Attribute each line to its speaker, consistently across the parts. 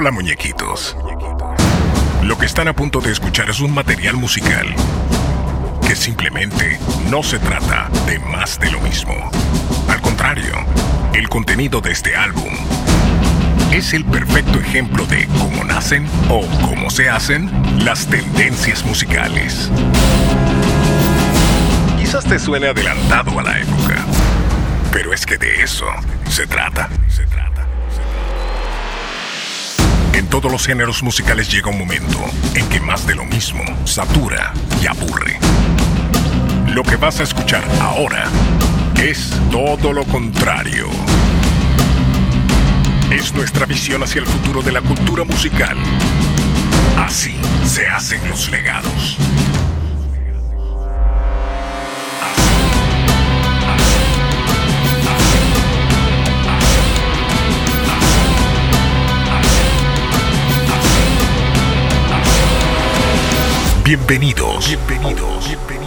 Speaker 1: Hola muñequitos. Lo que están a punto de escuchar es un material musical que simplemente no se trata de más de lo mismo. Al contrario, el contenido de este álbum es el perfecto ejemplo de cómo nacen o cómo se hacen las tendencias musicales. Quizás te suene adelantado a la época, pero es que de eso se trata. En todos los géneros musicales llega un momento en que más de lo mismo satura y aburre. Lo que vas a escuchar ahora es todo lo contrario. Es nuestra visión hacia el futuro de la cultura musical. Así se hacen los legados. Bienvenidos, bienvenidos, bienvenidos,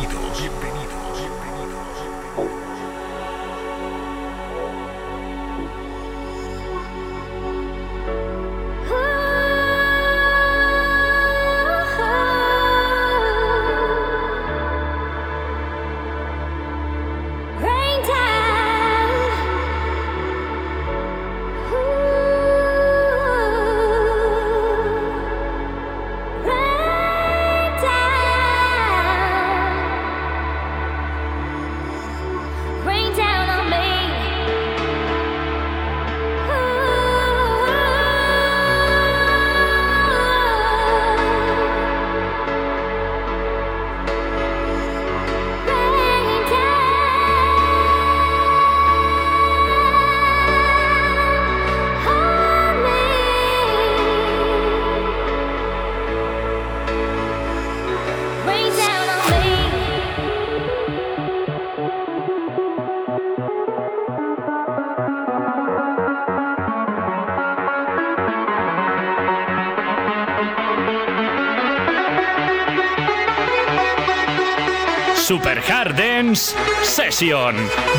Speaker 2: Dance Session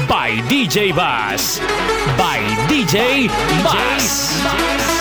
Speaker 2: by DJ Bass. By DJ Bass.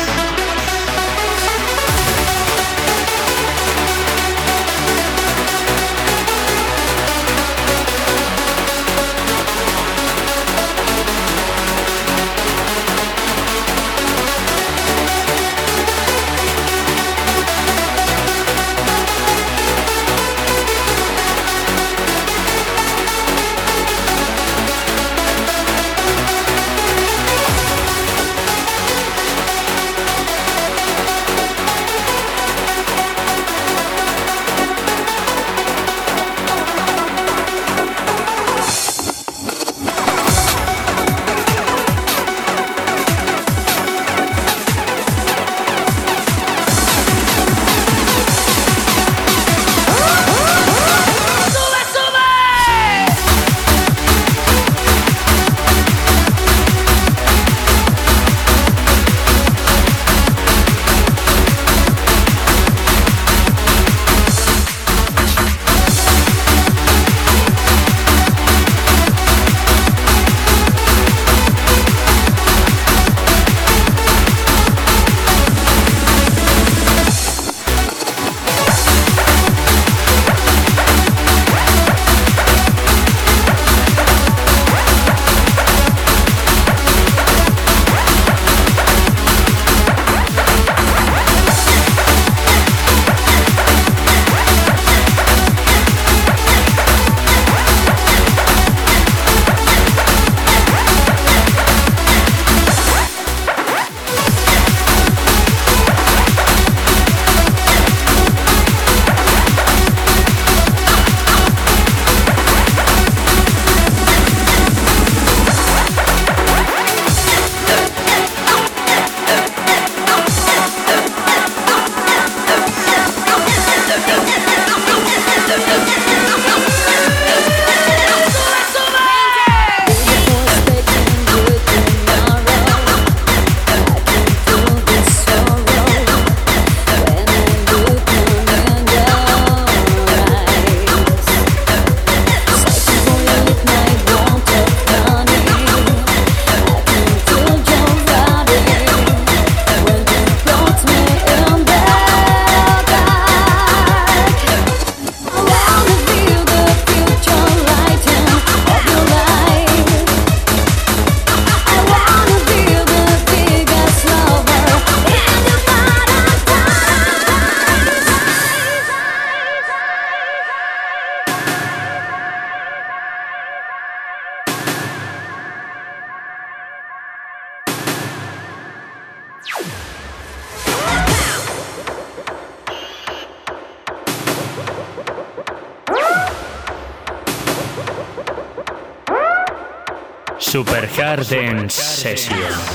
Speaker 3: Dance Session.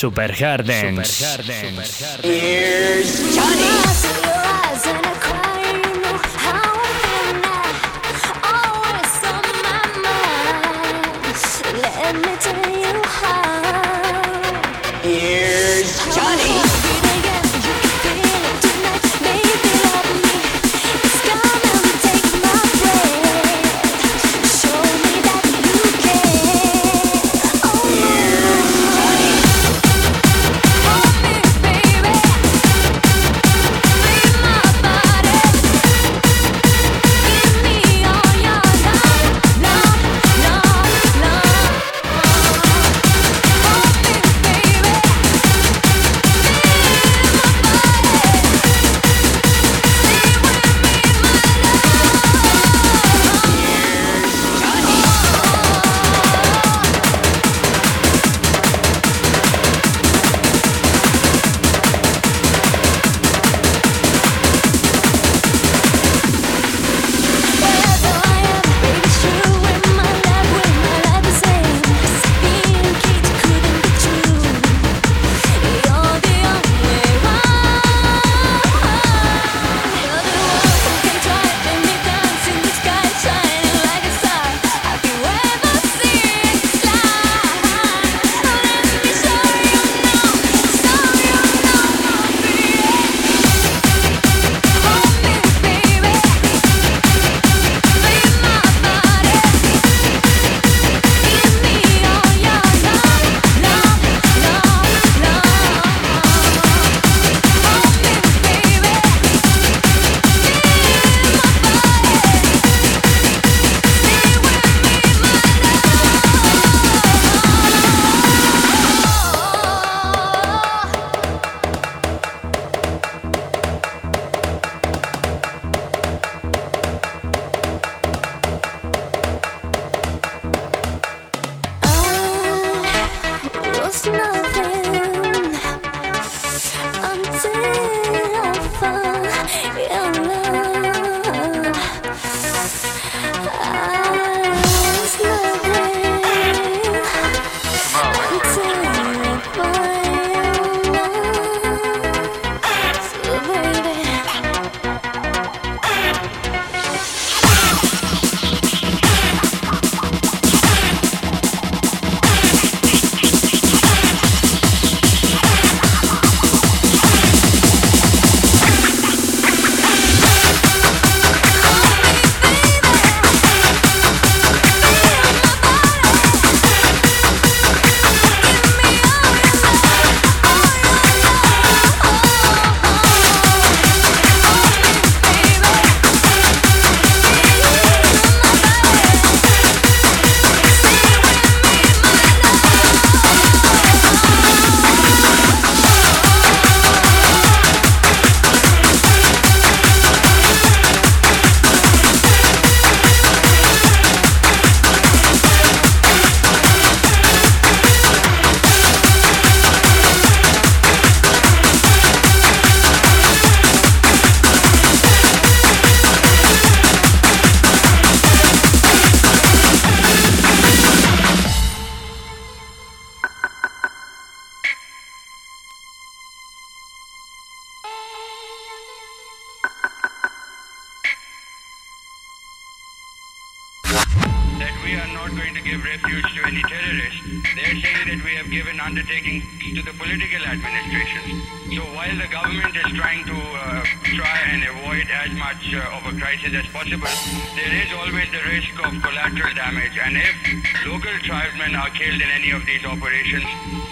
Speaker 3: Super Hard Dance.
Speaker 4: Here's Johnny.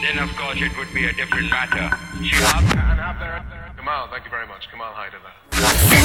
Speaker 5: then of course it would be a different matter.
Speaker 6: Come on. Kamal, thank you very much. Kamal,
Speaker 2: hide to there.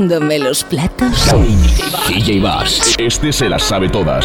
Speaker 7: Lavándome los platos.
Speaker 2: DJ este se las sabe todas.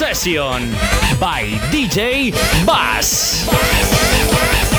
Speaker 8: Session by DJ Bass.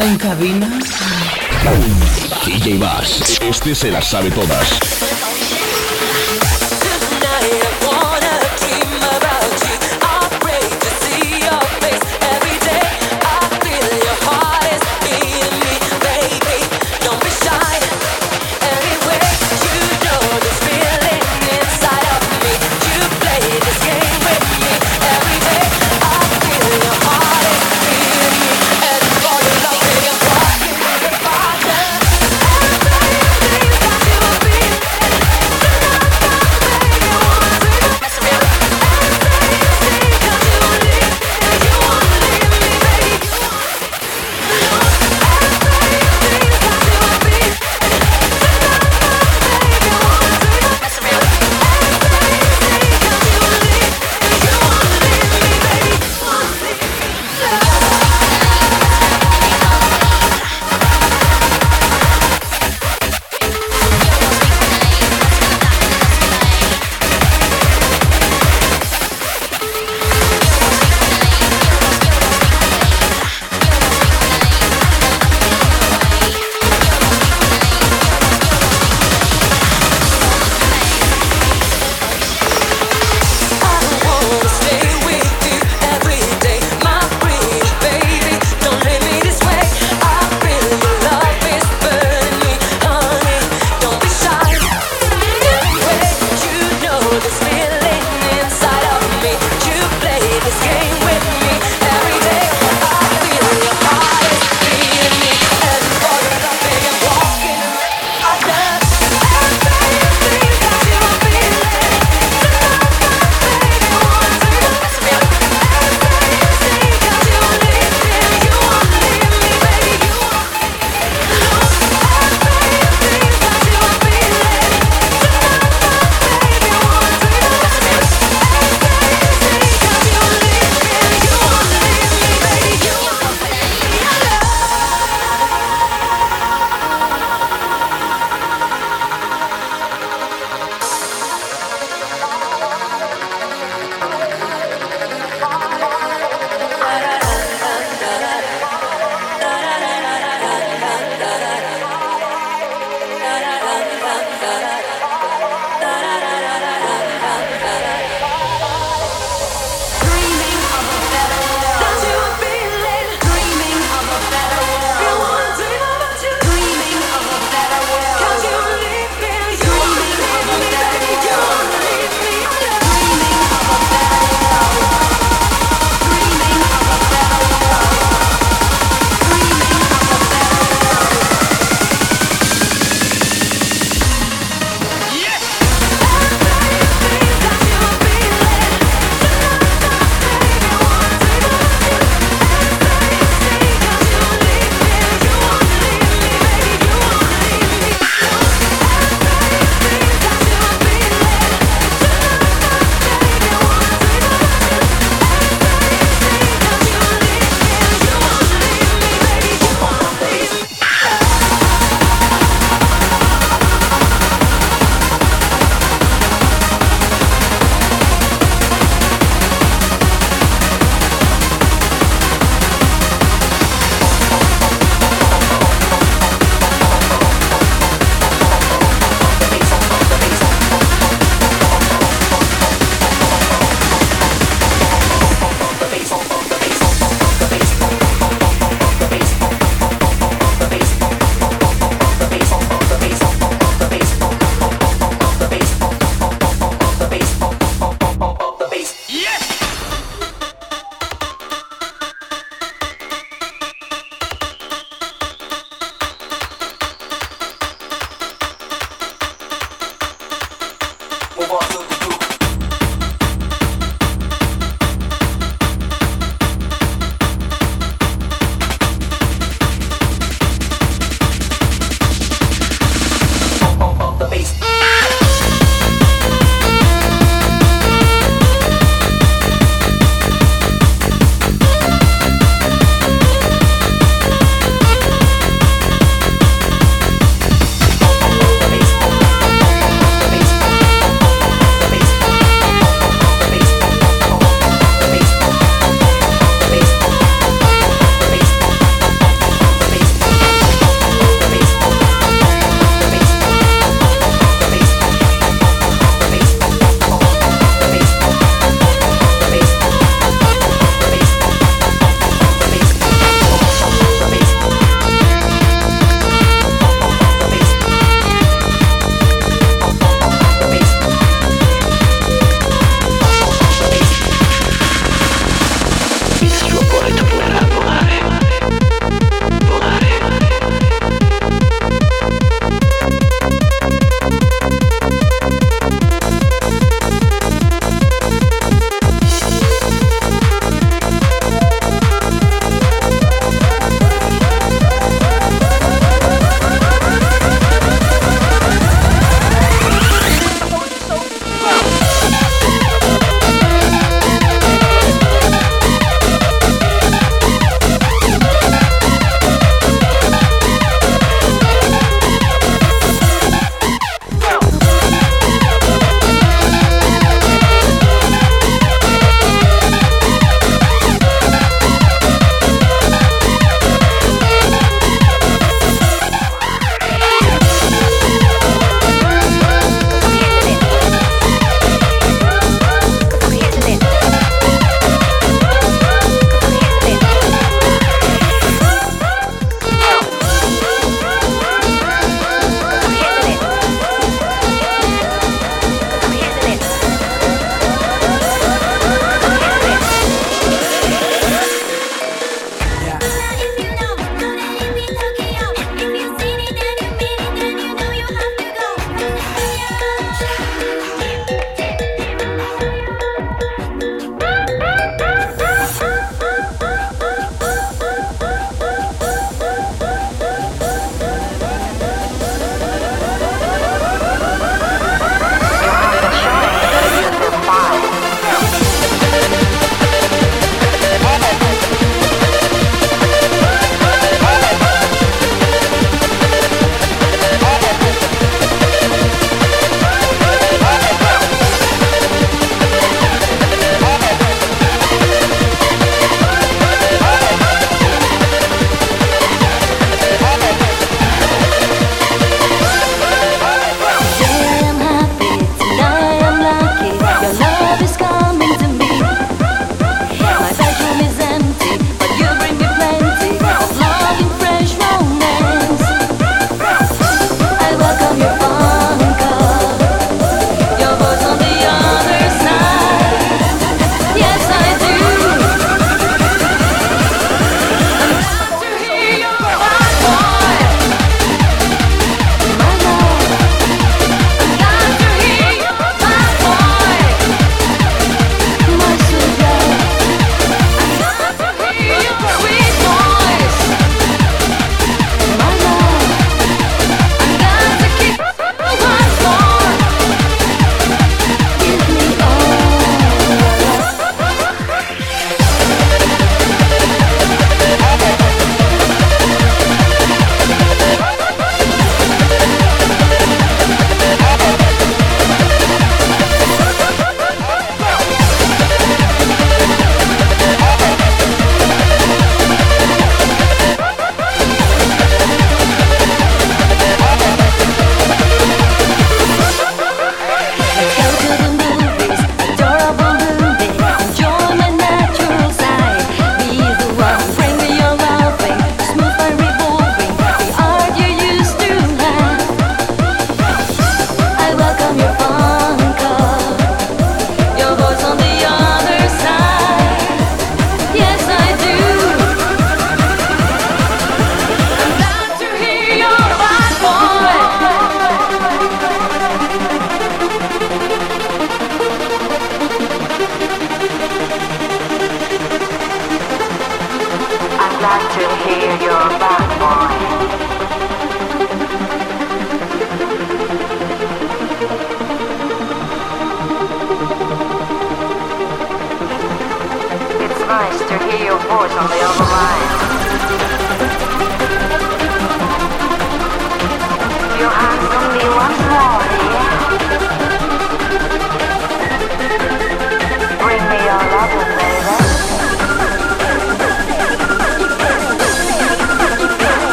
Speaker 7: En cabina.
Speaker 3: DJ Bass. Este se las sabe todas.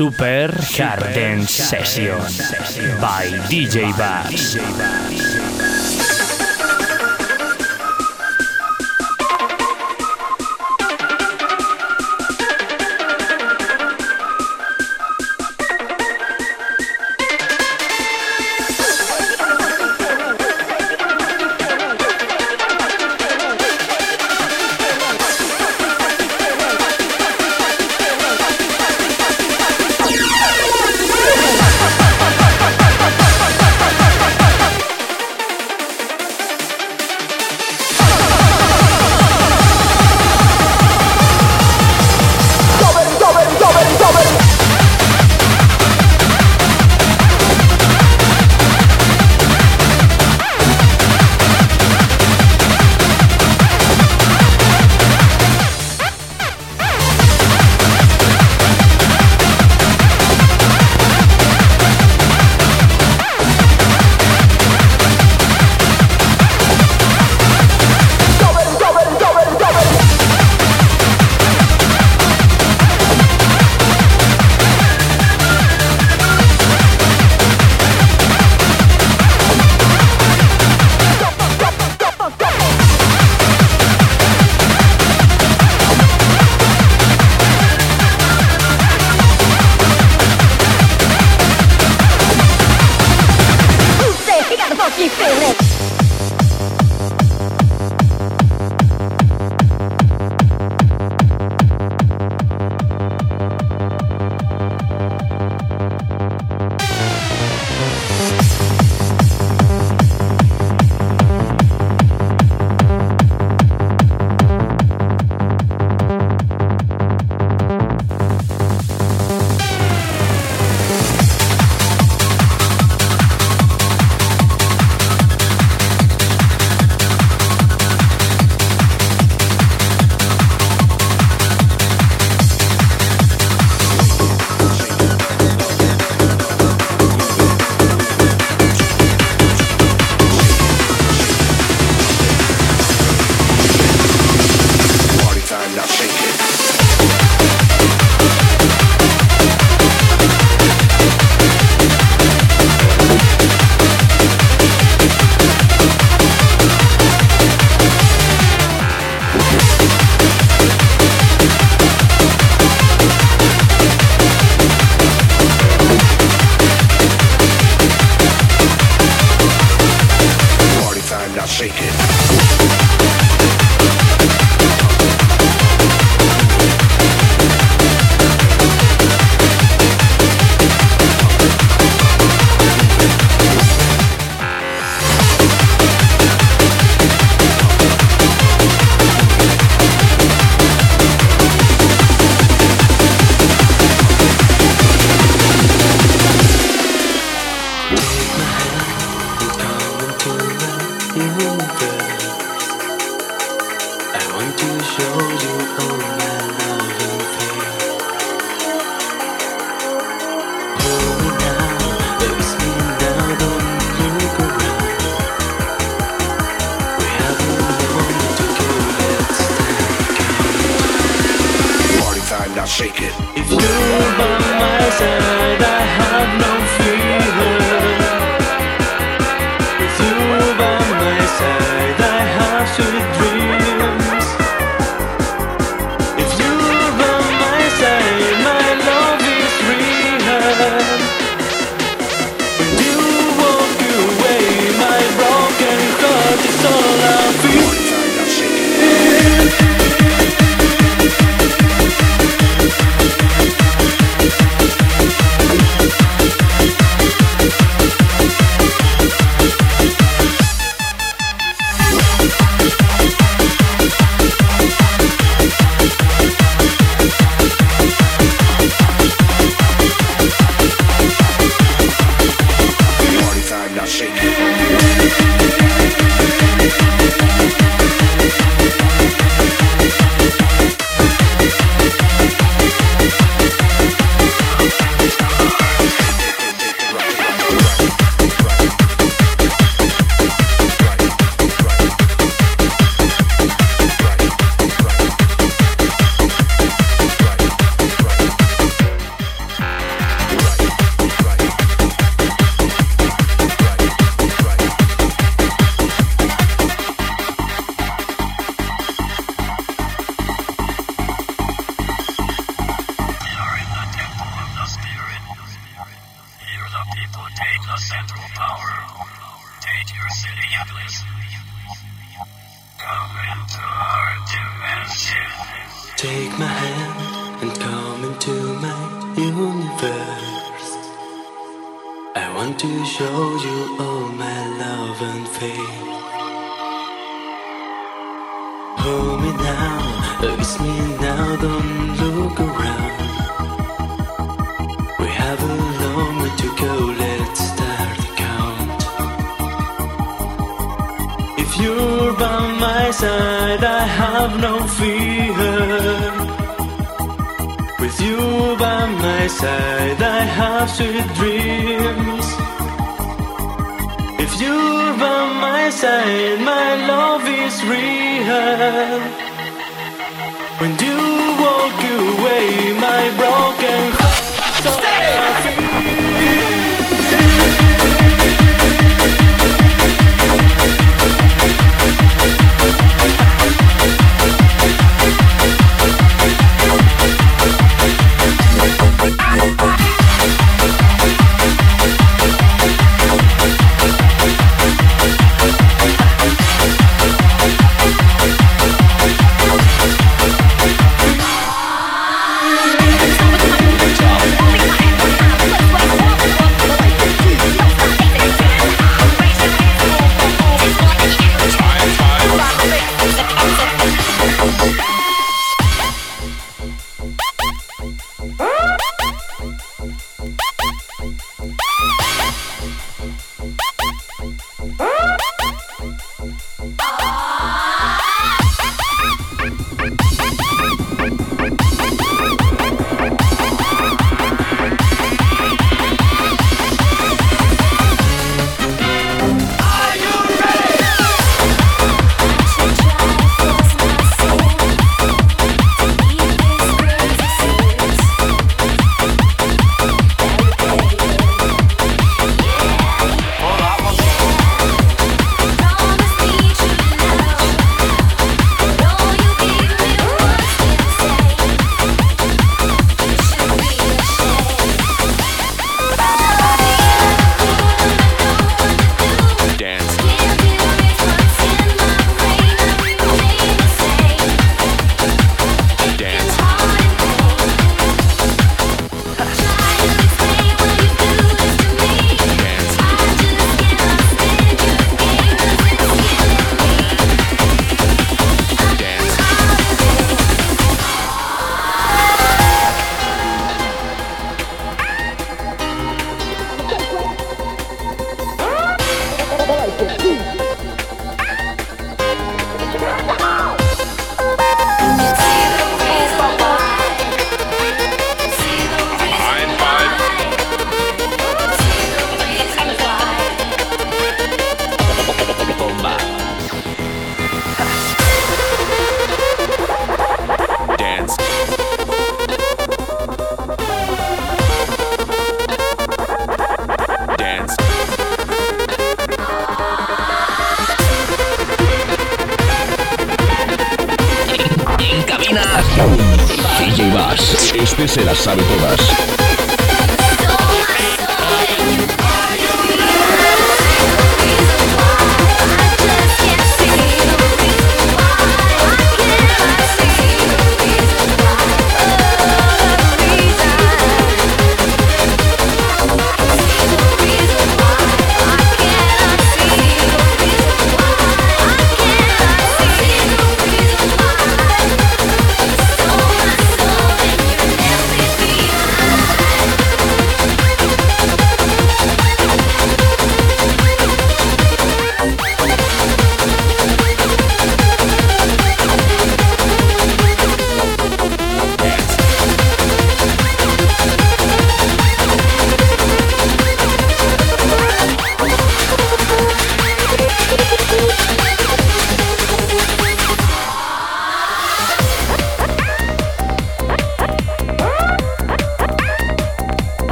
Speaker 8: Super Garden Session by DJ Bass.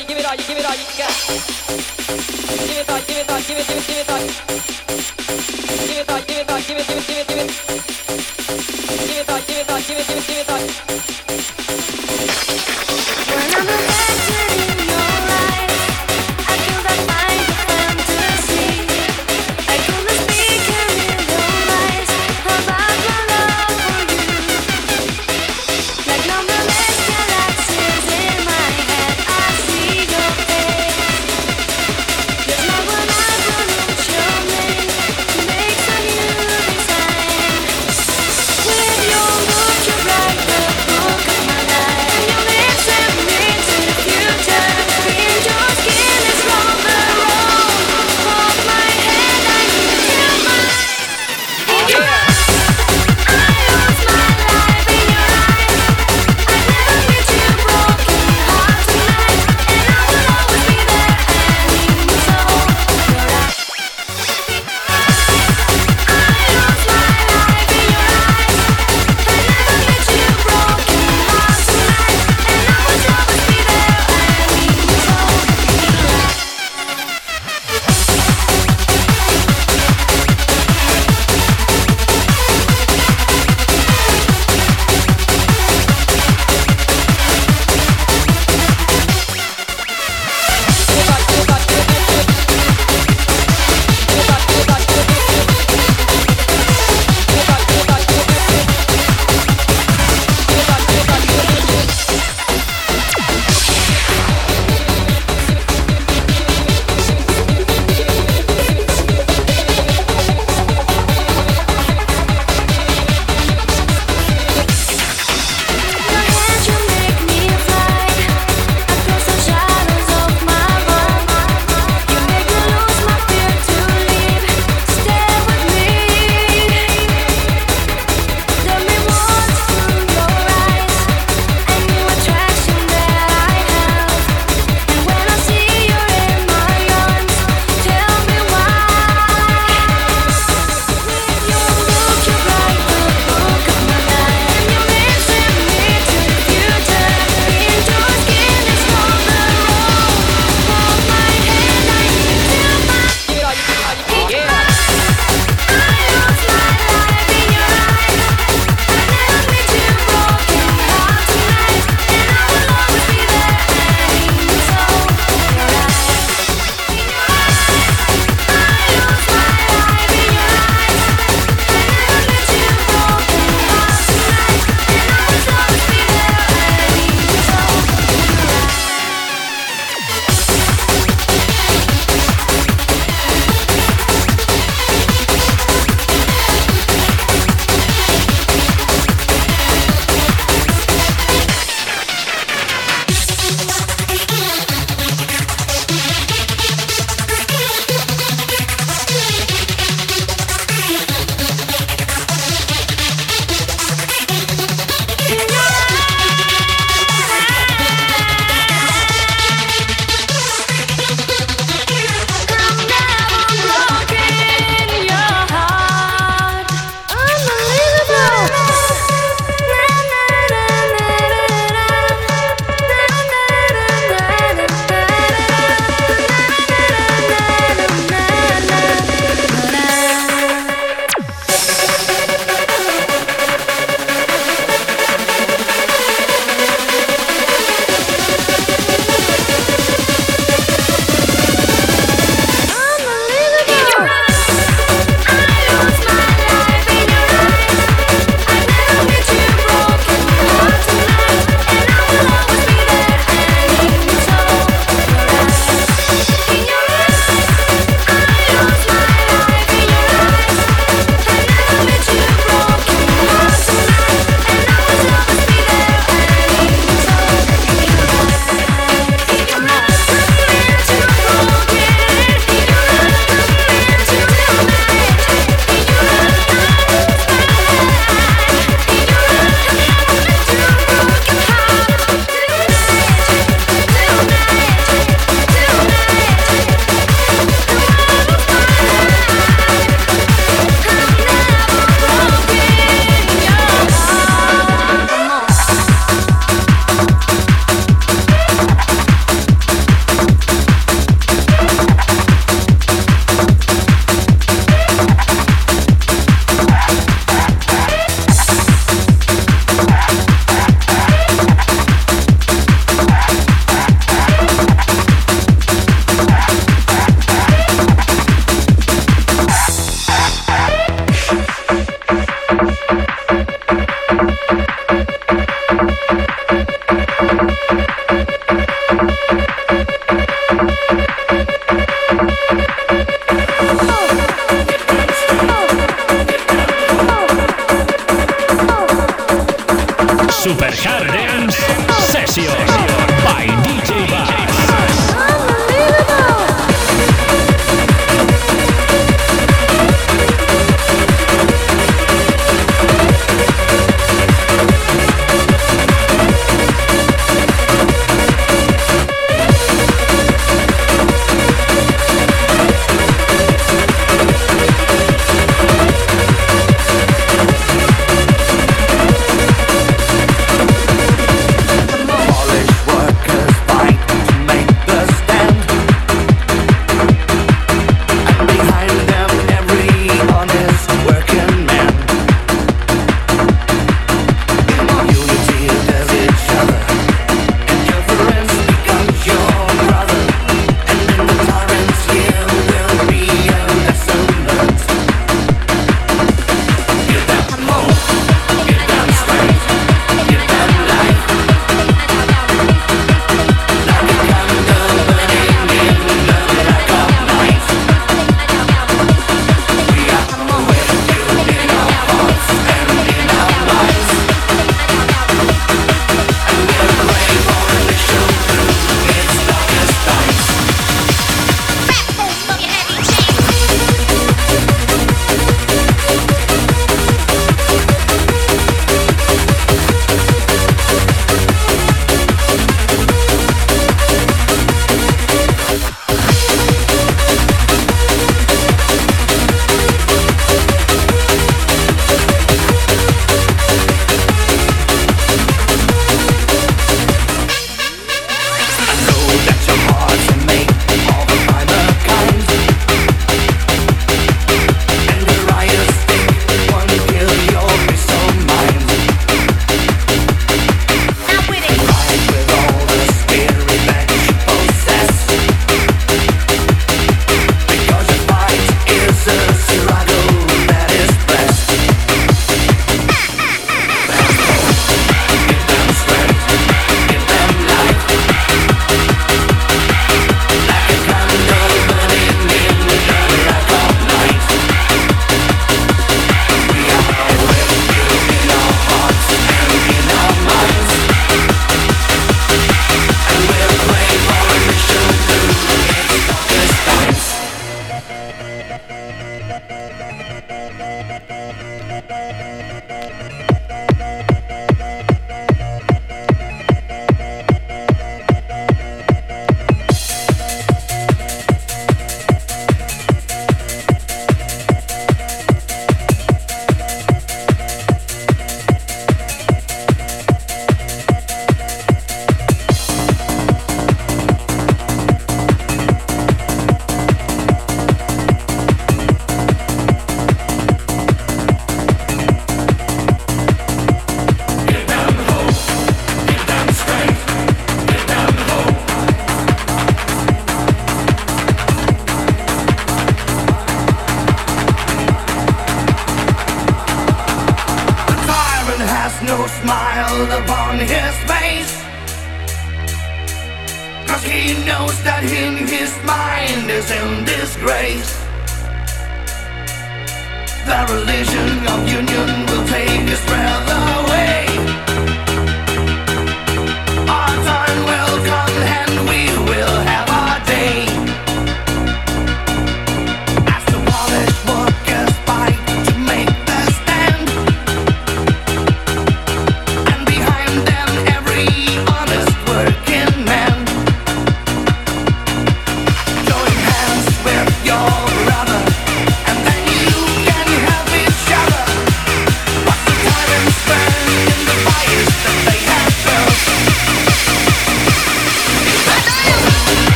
Speaker 9: You,
Speaker 10: give it all you, give it all you got. Give it all, give it all, give it, give it, give it all. Give it all, give it all, give it, give it, give it, give it. Give it all, give it all, give it, give it, give it all.
Speaker 3: Show me